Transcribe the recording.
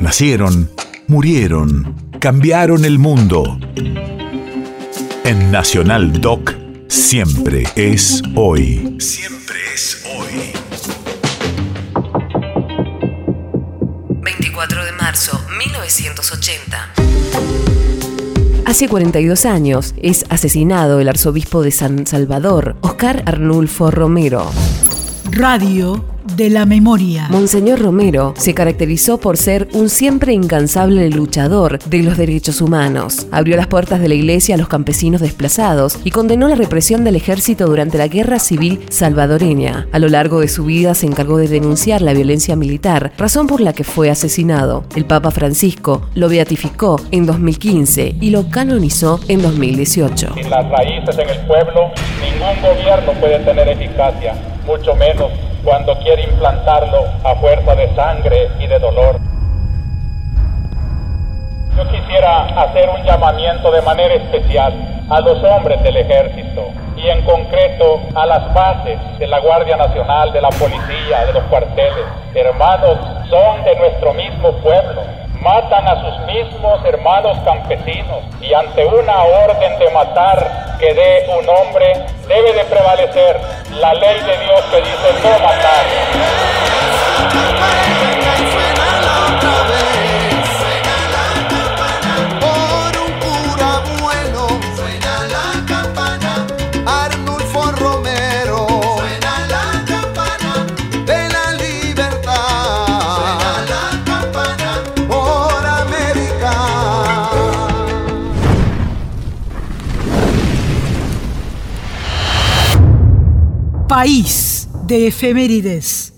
Nacieron, murieron, cambiaron el mundo. En Nacional Doc, siempre es hoy. Siempre es hoy. 24 de marzo 1980. Hace 42 años es asesinado el arzobispo de San Salvador, Oscar Arnulfo Romero. Radio de la memoria. Monseñor Romero se caracterizó por ser un siempre incansable luchador de los derechos humanos. Abrió las puertas de la iglesia a los campesinos desplazados y condenó la represión del ejército durante la guerra civil salvadoreña. A lo largo de su vida se encargó de denunciar la violencia militar, razón por la que fue asesinado. El Papa Francisco lo beatificó en 2015 y lo canonizó en 2018. Sin las raíces en el pueblo, ningún gobierno puede tener eficacia, mucho menos cuando quiere implantarlo a fuerza de sangre y de dolor. Yo quisiera hacer un llamamiento de manera especial a los hombres del ejército y en concreto a las bases de la Guardia Nacional, de la policía, de los cuarteles. Hermanos, son de nuestro mismo pueblo matan a sus mismos hermanos campesinos y ante una orden de matar que dé un hombre debe de prevalecer la ley de Dios que dice no matar. País de efemérides.